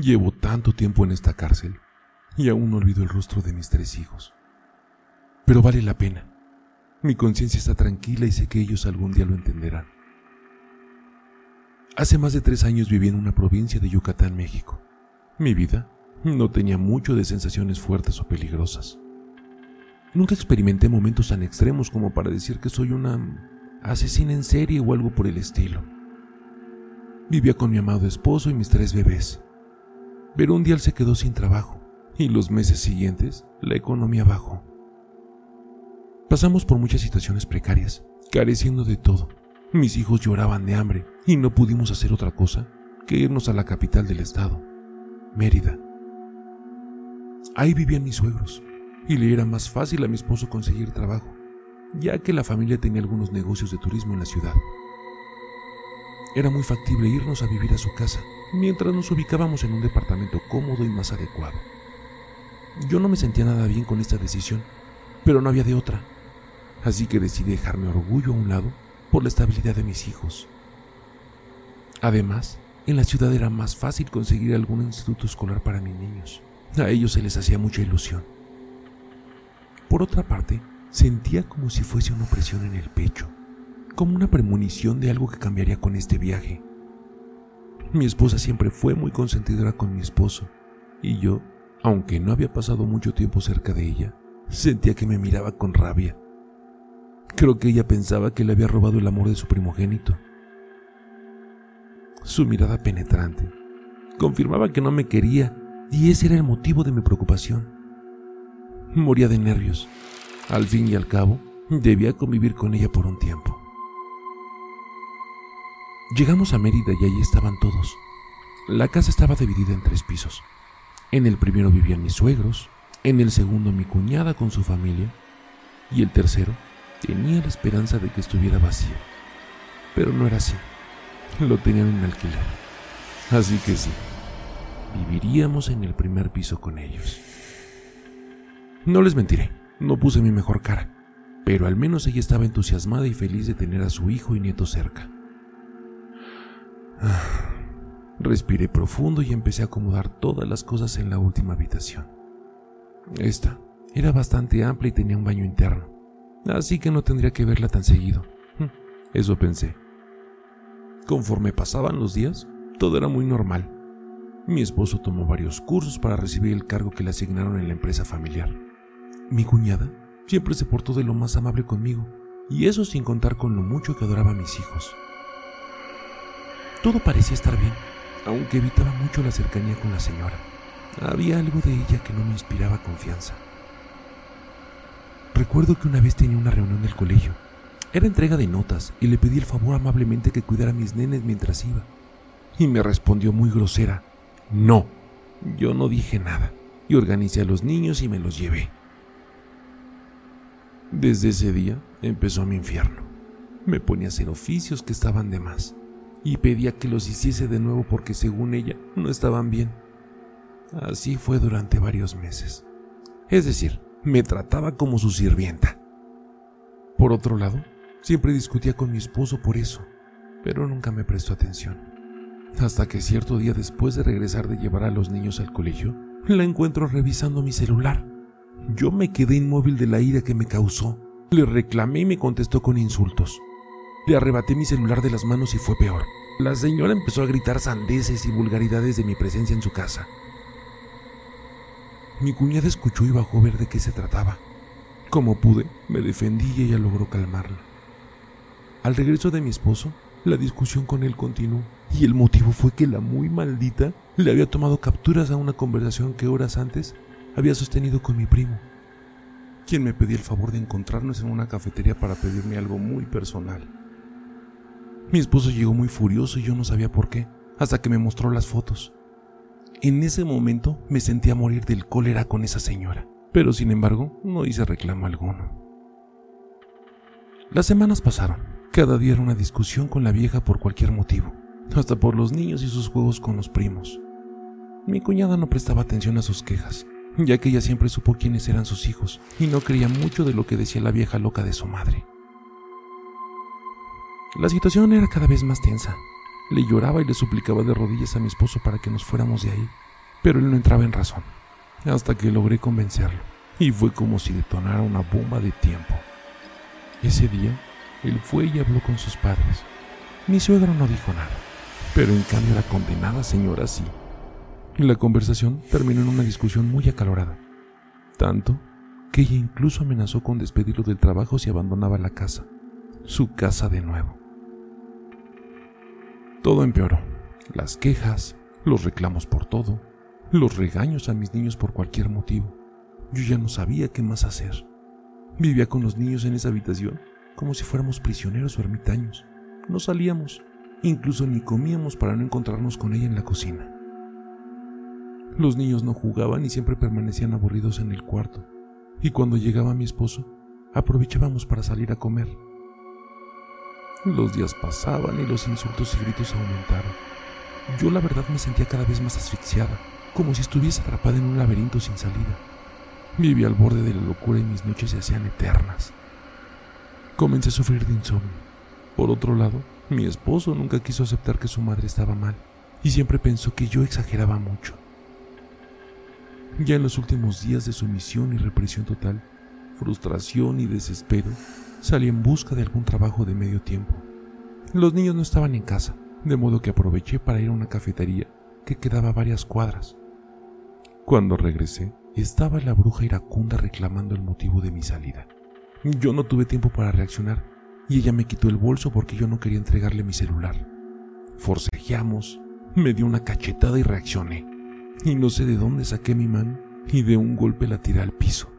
Llevo tanto tiempo en esta cárcel y aún no olvido el rostro de mis tres hijos. Pero vale la pena. Mi conciencia está tranquila y sé que ellos algún día lo entenderán. Hace más de tres años viví en una provincia de Yucatán, México. Mi vida no tenía mucho de sensaciones fuertes o peligrosas. Nunca experimenté momentos tan extremos como para decir que soy una asesina en serie o algo por el estilo. Vivía con mi amado esposo y mis tres bebés. Pero un día él se quedó sin trabajo y los meses siguientes la economía bajó. Pasamos por muchas situaciones precarias, careciendo de todo. Mis hijos lloraban de hambre y no pudimos hacer otra cosa que irnos a la capital del estado, Mérida. Ahí vivían mis suegros y le era más fácil a mi esposo conseguir trabajo, ya que la familia tenía algunos negocios de turismo en la ciudad. Era muy factible irnos a vivir a su casa, mientras nos ubicábamos en un departamento cómodo y más adecuado. Yo no me sentía nada bien con esta decisión, pero no había de otra, así que decidí dejar mi orgullo a un lado por la estabilidad de mis hijos. Además, en la ciudad era más fácil conseguir algún instituto escolar para mis niños. A ellos se les hacía mucha ilusión. Por otra parte, sentía como si fuese una opresión en el pecho, como una premonición de algo que cambiaría con este viaje. Mi esposa siempre fue muy consentidora con mi esposo, y yo, aunque no había pasado mucho tiempo cerca de ella, sentía que me miraba con rabia. Creo que ella pensaba que le había robado el amor de su primogénito. Su mirada penetrante confirmaba que no me quería y ese era el motivo de mi preocupación. Moría de nervios. Al fin y al cabo, debía convivir con ella por un tiempo. Llegamos a Mérida y allí estaban todos. La casa estaba dividida en tres pisos. En el primero vivían mis suegros, en el segundo mi cuñada con su familia y el tercero tenía la esperanza de que estuviera vacío. Pero no era así. Lo tenían en alquiler. Así que sí, viviríamos en el primer piso con ellos. No les mentiré, no puse mi mejor cara, pero al menos ella estaba entusiasmada y feliz de tener a su hijo y nieto cerca. Respiré profundo y empecé a acomodar todas las cosas en la última habitación. Esta era bastante amplia y tenía un baño interno, así que no tendría que verla tan seguido. Hm, eso pensé. Conforme pasaban los días, todo era muy normal. Mi esposo tomó varios cursos para recibir el cargo que le asignaron en la empresa familiar. Mi cuñada siempre se portó de lo más amable conmigo, y eso sin contar con lo mucho que adoraba a mis hijos. Todo parecía estar bien, aunque evitaba mucho la cercanía con la señora. Había algo de ella que no me inspiraba confianza. Recuerdo que una vez tenía una reunión del colegio. Era entrega de notas y le pedí el favor amablemente que cuidara a mis nenes mientras iba. Y me respondió muy grosera, no. Yo no dije nada y organicé a los niños y me los llevé. Desde ese día empezó mi infierno. Me ponía a hacer oficios que estaban de más y pedía que los hiciese de nuevo porque según ella no estaban bien. Así fue durante varios meses. Es decir, me trataba como su sirvienta. Por otro lado, siempre discutía con mi esposo por eso, pero nunca me prestó atención. Hasta que cierto día después de regresar de llevar a los niños al colegio, la encuentro revisando mi celular. Yo me quedé inmóvil de la ira que me causó. Le reclamé y me contestó con insultos. Le arrebaté mi celular de las manos y fue peor. La señora empezó a gritar sandeces y vulgaridades de mi presencia en su casa. Mi cuñada escuchó y bajó a ver de qué se trataba. Como pude, me defendí y ella logró calmarla. Al regreso de mi esposo, la discusión con él continuó, y el motivo fue que la muy maldita le había tomado capturas a una conversación que horas antes había sostenido con mi primo, quien me pedía el favor de encontrarnos en una cafetería para pedirme algo muy personal. Mi esposo llegó muy furioso y yo no sabía por qué, hasta que me mostró las fotos. En ese momento me sentía morir del cólera con esa señora, pero sin embargo no hice reclamo alguno. Las semanas pasaron. Cada día era una discusión con la vieja por cualquier motivo, hasta por los niños y sus juegos con los primos. Mi cuñada no prestaba atención a sus quejas, ya que ella siempre supo quiénes eran sus hijos y no creía mucho de lo que decía la vieja loca de su madre. La situación era cada vez más tensa. Le lloraba y le suplicaba de rodillas a mi esposo para que nos fuéramos de ahí, pero él no entraba en razón, hasta que logré convencerlo, y fue como si detonara una bomba de tiempo. Ese día, él fue y habló con sus padres. Mi suegro no dijo nada, pero en cambio la condenada señora sí. La conversación terminó en una discusión muy acalorada, tanto que ella incluso amenazó con despedirlo del trabajo si abandonaba la casa, su casa de nuevo. Todo empeoró. Las quejas, los reclamos por todo, los regaños a mis niños por cualquier motivo. Yo ya no sabía qué más hacer. Vivía con los niños en esa habitación como si fuéramos prisioneros o ermitaños. No salíamos, incluso ni comíamos para no encontrarnos con ella en la cocina. Los niños no jugaban y siempre permanecían aburridos en el cuarto, y cuando llegaba mi esposo, aprovechábamos para salir a comer. Los días pasaban y los insultos y gritos aumentaron. Yo la verdad me sentía cada vez más asfixiada, como si estuviese atrapada en un laberinto sin salida. Vivía al borde de la locura y mis noches se hacían eternas. Comencé a sufrir de insomnio. Por otro lado, mi esposo nunca quiso aceptar que su madre estaba mal y siempre pensó que yo exageraba mucho. Ya en los últimos días de sumisión y represión total, frustración y desespero, salí en busca de algún trabajo de medio tiempo. Los niños no estaban en casa, de modo que aproveché para ir a una cafetería que quedaba a varias cuadras. Cuando regresé, estaba la bruja iracunda reclamando el motivo de mi salida. Yo no tuve tiempo para reaccionar y ella me quitó el bolso porque yo no quería entregarle mi celular. Forcejeamos, me dio una cachetada y reaccioné y no sé de dónde saqué mi mano y de un golpe la tiré al piso.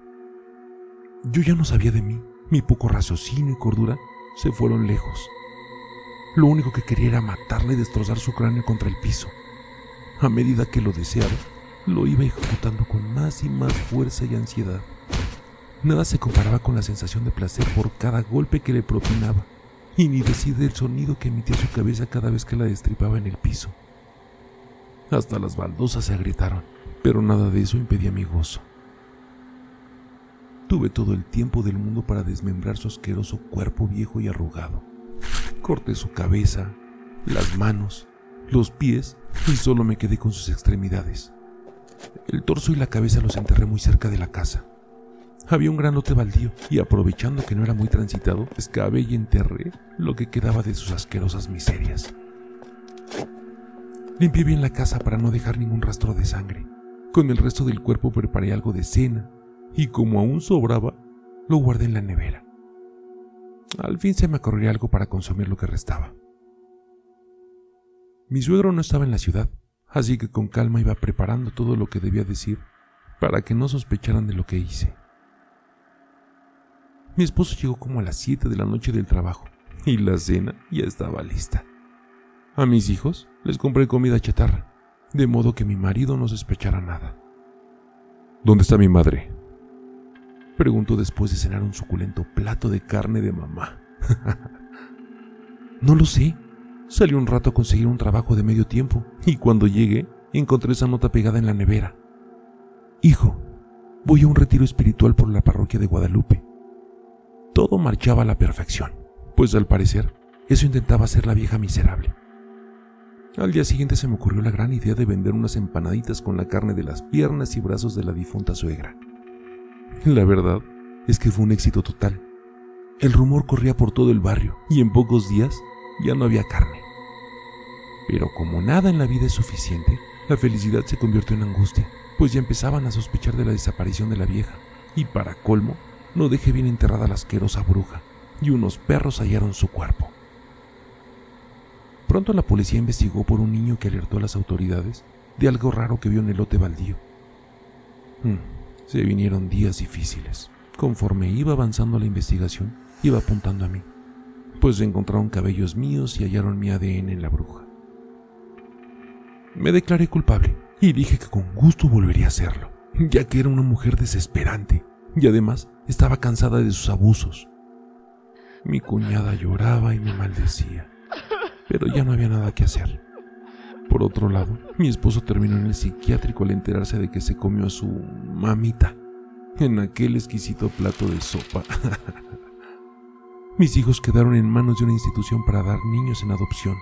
Yo ya no sabía de mí, mi poco raciocinio y cordura se fueron lejos. Lo único que quería era matarle y destrozar su cráneo contra el piso. A medida que lo deseaba, lo iba ejecutando con más y más fuerza y ansiedad. Nada se comparaba con la sensación de placer por cada golpe que le propinaba, y ni decir del sonido que emitía su cabeza cada vez que la destripaba en el piso. Hasta las baldosas se agrietaron, pero nada de eso impedía mi gozo. Tuve todo el tiempo del mundo para desmembrar su asqueroso cuerpo viejo y arrugado. Corté su cabeza, las manos, los pies y solo me quedé con sus extremidades. El torso y la cabeza los enterré muy cerca de la casa. Había un gran lote baldío y aprovechando que no era muy transitado, excavé y enterré lo que quedaba de sus asquerosas miserias. Limpié bien la casa para no dejar ningún rastro de sangre. Con el resto del cuerpo preparé algo de cena y como aún sobraba, lo guardé en la nevera. Al fin se me ocurrió algo para consumir lo que restaba. Mi suegro no estaba en la ciudad, así que con calma iba preparando todo lo que debía decir para que no sospecharan de lo que hice. Mi esposo llegó como a las 7 de la noche del trabajo y la cena ya estaba lista. A mis hijos les compré comida chatarra, de modo que mi marido no sospechara nada. ¿Dónde está mi madre? Preguntó después de cenar un suculento plato de carne de mamá. no lo sé. Salió un rato a conseguir un trabajo de medio tiempo y cuando llegué encontré esa nota pegada en la nevera. Hijo, voy a un retiro espiritual por la parroquia de Guadalupe. Todo marchaba a la perfección, pues al parecer eso intentaba hacer la vieja miserable. Al día siguiente se me ocurrió la gran idea de vender unas empanaditas con la carne de las piernas y brazos de la difunta suegra. La verdad es que fue un éxito total. El rumor corría por todo el barrio y en pocos días ya no había carne. Pero como nada en la vida es suficiente, la felicidad se convirtió en angustia, pues ya empezaban a sospechar de la desaparición de la vieja, y para colmo, no dejé bien enterrada la asquerosa bruja, y unos perros hallaron su cuerpo. Pronto la policía investigó por un niño que alertó a las autoridades de algo raro que vio en el lote baldío. Hmm, se vinieron días difíciles. Conforme iba avanzando la investigación, iba apuntando a mí, pues encontraron cabellos míos y hallaron mi ADN en la bruja. Me declaré culpable y dije que con gusto volvería a hacerlo, ya que era una mujer desesperante y además estaba cansada de sus abusos. Mi cuñada lloraba y me maldecía pero ya no había nada que hacer. Por otro lado, mi esposo terminó en el psiquiátrico al enterarse de que se comió a su mamita en aquel exquisito plato de sopa. Mis hijos quedaron en manos de una institución para dar niños en adopción.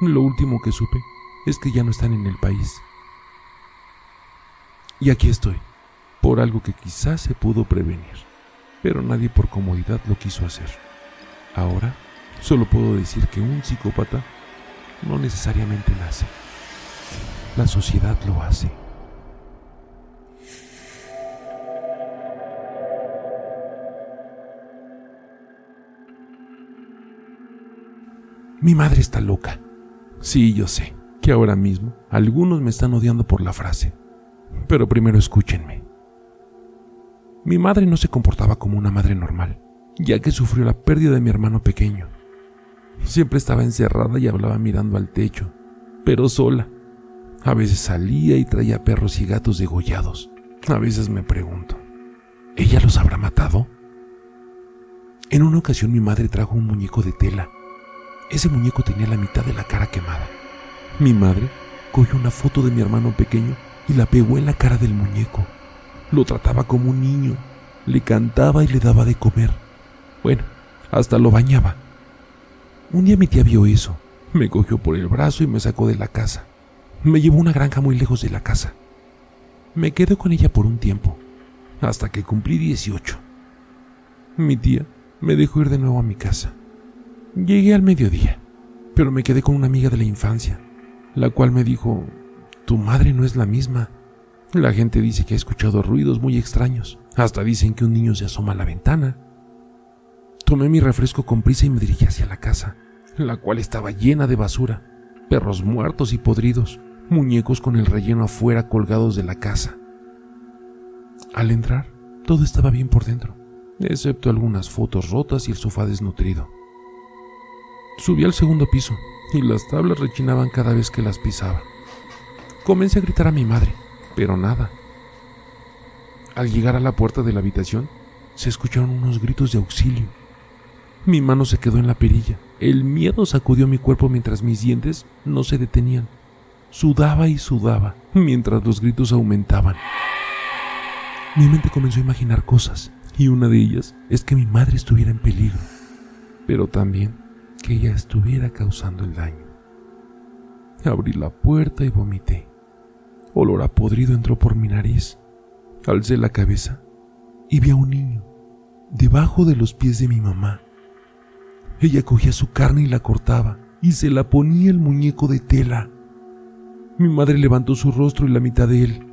Lo último que supe es que ya no están en el país. Y aquí estoy, por algo que quizás se pudo prevenir, pero nadie por comodidad lo quiso hacer. Ahora solo puedo decir que un psicópata no necesariamente nace. La sociedad lo hace. Mi madre está loca. Sí, yo sé que ahora mismo algunos me están odiando por la frase, pero primero escúchenme. Mi madre no se comportaba como una madre normal, ya que sufrió la pérdida de mi hermano pequeño. Siempre estaba encerrada y hablaba mirando al techo, pero sola. A veces salía y traía perros y gatos degollados. A veces me pregunto, ¿ella los habrá matado? En una ocasión mi madre trajo un muñeco de tela. Ese muñeco tenía la mitad de la cara quemada. Mi madre cogió una foto de mi hermano pequeño y la pegó en la cara del muñeco. Lo trataba como un niño, le cantaba y le daba de comer. Bueno, hasta lo bañaba. Un día mi tía vio eso, me cogió por el brazo y me sacó de la casa. Me llevó a una granja muy lejos de la casa. Me quedé con ella por un tiempo, hasta que cumplí 18. Mi tía me dejó ir de nuevo a mi casa. Llegué al mediodía, pero me quedé con una amiga de la infancia, la cual me dijo, tu madre no es la misma. La gente dice que ha escuchado ruidos muy extraños. Hasta dicen que un niño se asoma a la ventana. Tomé mi refresco con prisa y me dirigí hacia la casa, la cual estaba llena de basura, perros muertos y podridos, muñecos con el relleno afuera colgados de la casa. Al entrar, todo estaba bien por dentro, excepto algunas fotos rotas y el sofá desnutrido. Subí al segundo piso y las tablas rechinaban cada vez que las pisaba. Comencé a gritar a mi madre, pero nada. Al llegar a la puerta de la habitación, se escucharon unos gritos de auxilio. Mi mano se quedó en la perilla. El miedo sacudió mi cuerpo mientras mis dientes no se detenían. Sudaba y sudaba mientras los gritos aumentaban. Mi mente comenzó a imaginar cosas, y una de ellas es que mi madre estuviera en peligro, pero también que ella estuviera causando el daño. Abrí la puerta y vomité. Olor a podrido entró por mi nariz. Alcé la cabeza y vi a un niño debajo de los pies de mi mamá. Ella cogía su carne y la cortaba y se la ponía el muñeco de tela. Mi madre levantó su rostro y la mitad de él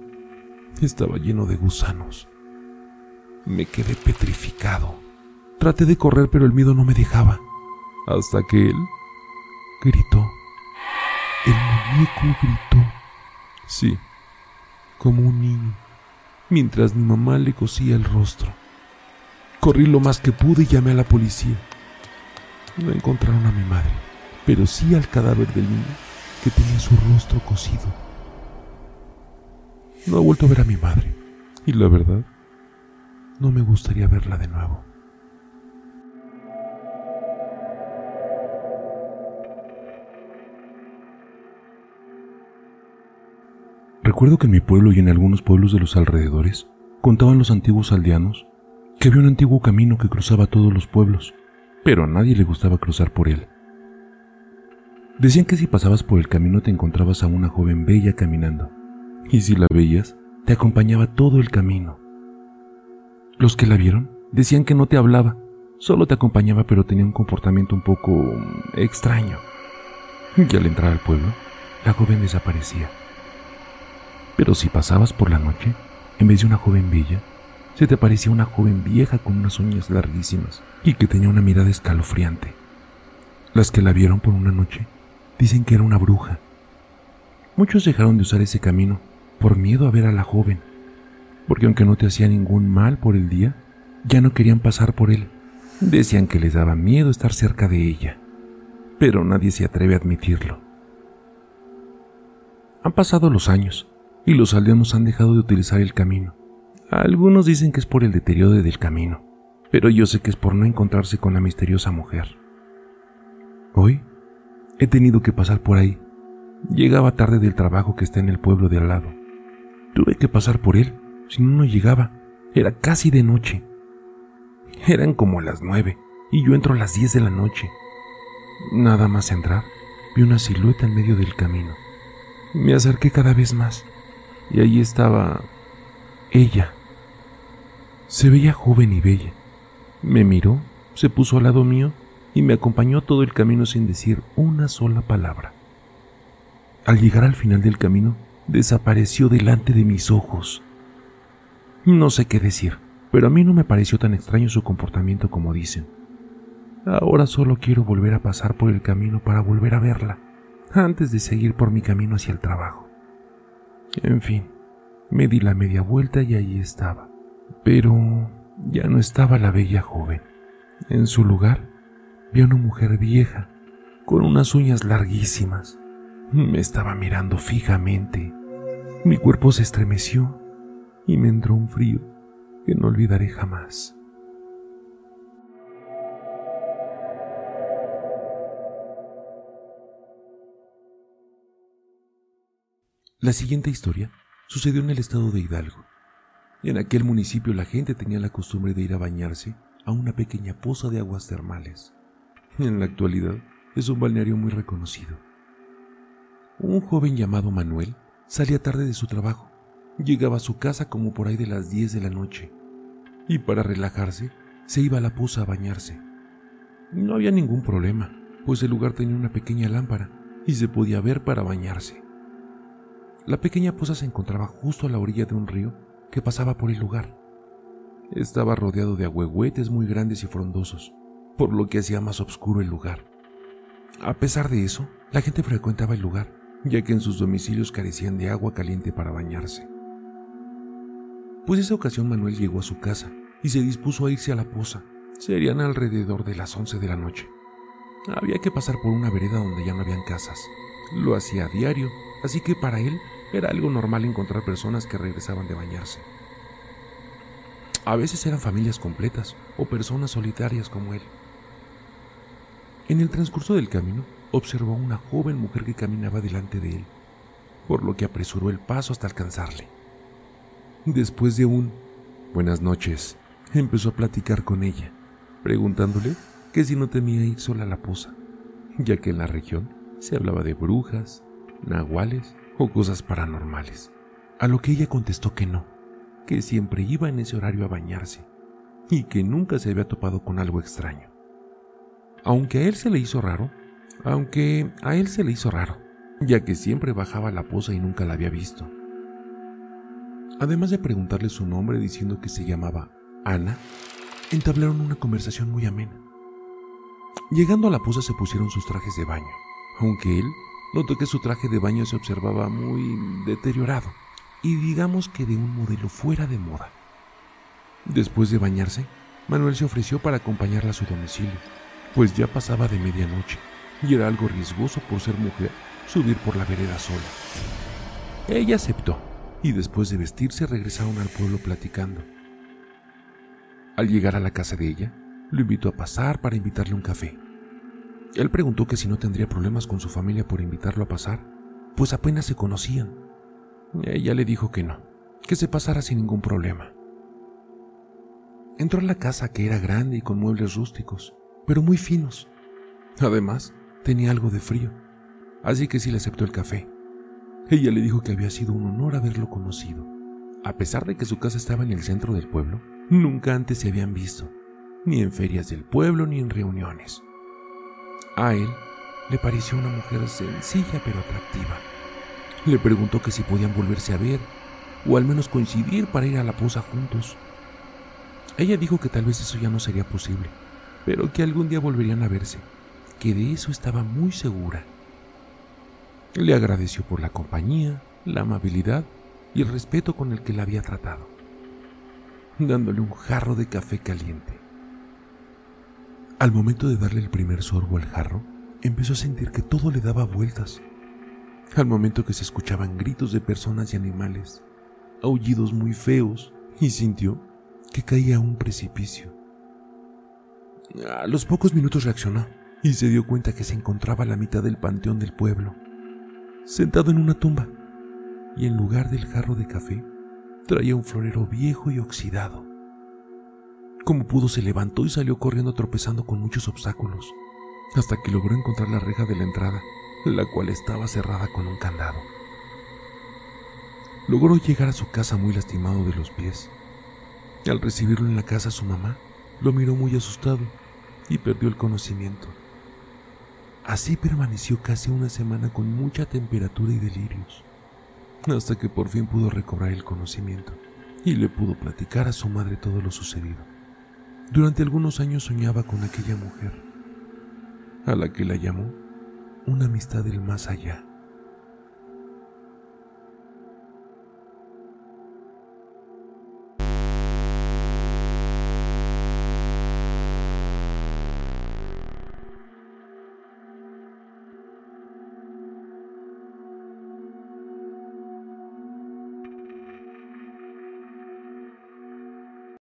estaba lleno de gusanos. Me quedé petrificado. Traté de correr pero el miedo no me dejaba. Hasta que él gritó. El muñeco gritó. Sí, como un niño, mientras mi mamá le cosía el rostro. Corrí lo más que pude y llamé a la policía. No encontraron a mi madre, pero sí al cadáver del niño que tenía su rostro cosido. No he vuelto a ver a mi madre, y la verdad, no me gustaría verla de nuevo. Recuerdo que en mi pueblo y en algunos pueblos de los alrededores contaban los antiguos aldeanos que había un antiguo camino que cruzaba todos los pueblos, pero a nadie le gustaba cruzar por él. Decían que si pasabas por el camino te encontrabas a una joven bella caminando, y si la veías, te acompañaba todo el camino. Los que la vieron decían que no te hablaba, solo te acompañaba pero tenía un comportamiento un poco mm, extraño. Y al entrar al pueblo, la joven desaparecía. Pero si pasabas por la noche, en vez de una joven bella, se te parecía una joven vieja con unas uñas larguísimas y que tenía una mirada escalofriante. Las que la vieron por una noche dicen que era una bruja. Muchos dejaron de usar ese camino por miedo a ver a la joven, porque aunque no te hacía ningún mal por el día, ya no querían pasar por él. Decían que les daba miedo estar cerca de ella, pero nadie se atreve a admitirlo. Han pasado los años y los aldeanos han dejado de utilizar el camino. Algunos dicen que es por el deterioro del camino, pero yo sé que es por no encontrarse con la misteriosa mujer. Hoy he tenido que pasar por ahí. Llegaba tarde del trabajo que está en el pueblo de al lado. Tuve que pasar por él, si no, no llegaba. Era casi de noche. Eran como las nueve, y yo entro a las diez de la noche. Nada más entrar, vi una silueta en medio del camino. Me acerqué cada vez más y allí estaba ella. Se veía joven y bella. Me miró, se puso al lado mío y me acompañó todo el camino sin decir una sola palabra. Al llegar al final del camino, desapareció delante de mis ojos. No sé qué decir, pero a mí no me pareció tan extraño su comportamiento como dicen. Ahora solo quiero volver a pasar por el camino para volver a verla, antes de seguir por mi camino hacia el trabajo. En fin, me di la media vuelta y allí estaba. Pero ya no estaba la bella joven. En su lugar, vi a una mujer vieja, con unas uñas larguísimas. Me estaba mirando fijamente. Mi cuerpo se estremeció y me entró un frío que no olvidaré jamás. La siguiente historia sucedió en el estado de Hidalgo. En aquel municipio la gente tenía la costumbre de ir a bañarse a una pequeña poza de aguas termales. En la actualidad es un balneario muy reconocido. Un joven llamado Manuel salía tarde de su trabajo. Llegaba a su casa como por ahí de las 10 de la noche. Y para relajarse, se iba a la poza a bañarse. No había ningún problema, pues el lugar tenía una pequeña lámpara y se podía ver para bañarse. La pequeña poza se encontraba justo a la orilla de un río que pasaba por el lugar. Estaba rodeado de ahuehuetes muy grandes y frondosos, por lo que hacía más oscuro el lugar. A pesar de eso, la gente frecuentaba el lugar ya que en sus domicilios carecían de agua caliente para bañarse. Pues esa ocasión Manuel llegó a su casa y se dispuso a irse a la poza. Serían alrededor de las 11 de la noche. Había que pasar por una vereda donde ya no habían casas. Lo hacía a diario, así que para él era algo normal encontrar personas que regresaban de bañarse. A veces eran familias completas o personas solitarias como él. En el transcurso del camino, observó a una joven mujer que caminaba delante de él, por lo que apresuró el paso hasta alcanzarle. Después de un buenas noches, empezó a platicar con ella, preguntándole que si no temía ir sola a la poza, ya que en la región se hablaba de brujas, nahuales o cosas paranormales, a lo que ella contestó que no, que siempre iba en ese horario a bañarse y que nunca se había topado con algo extraño. Aunque a él se le hizo raro, aunque a él se le hizo raro, ya que siempre bajaba la poza y nunca la había visto. Además de preguntarle su nombre diciendo que se llamaba Ana, entablaron una conversación muy amena. Llegando a la poza se pusieron sus trajes de baño, aunque él notó que su traje de baño se observaba muy deteriorado y digamos que de un modelo fuera de moda. Después de bañarse, Manuel se ofreció para acompañarla a su domicilio, pues ya pasaba de medianoche y era algo riesgoso por ser mujer subir por la vereda sola. Ella aceptó y después de vestirse regresaron al pueblo platicando. Al llegar a la casa de ella, lo invitó a pasar para invitarle un café. Él preguntó que si no tendría problemas con su familia por invitarlo a pasar, pues apenas se conocían. Ella le dijo que no, que se pasara sin ningún problema. Entró a la casa que era grande y con muebles rústicos, pero muy finos. Además, tenía algo de frío, así que sí le aceptó el café. Ella le dijo que había sido un honor haberlo conocido. A pesar de que su casa estaba en el centro del pueblo, nunca antes se habían visto, ni en ferias del pueblo ni en reuniones. A él le pareció una mujer sencilla pero atractiva. Le preguntó que si podían volverse a ver, o al menos coincidir para ir a la posa juntos. Ella dijo que tal vez eso ya no sería posible, pero que algún día volverían a verse que de eso estaba muy segura. Le agradeció por la compañía, la amabilidad y el respeto con el que la había tratado, dándole un jarro de café caliente. Al momento de darle el primer sorbo al jarro, empezó a sentir que todo le daba vueltas. Al momento que se escuchaban gritos de personas y animales, aullidos muy feos, y sintió que caía a un precipicio. A los pocos minutos reaccionó y se dio cuenta que se encontraba a la mitad del panteón del pueblo, sentado en una tumba, y en lugar del jarro de café traía un florero viejo y oxidado. Como pudo se levantó y salió corriendo tropezando con muchos obstáculos, hasta que logró encontrar la reja de la entrada, la cual estaba cerrada con un candado. Logró llegar a su casa muy lastimado de los pies. Al recibirlo en la casa su mamá lo miró muy asustado y perdió el conocimiento. Así permaneció casi una semana con mucha temperatura y delirios, hasta que por fin pudo recobrar el conocimiento y le pudo platicar a su madre todo lo sucedido. Durante algunos años soñaba con aquella mujer, a la que la llamó una amistad del más allá.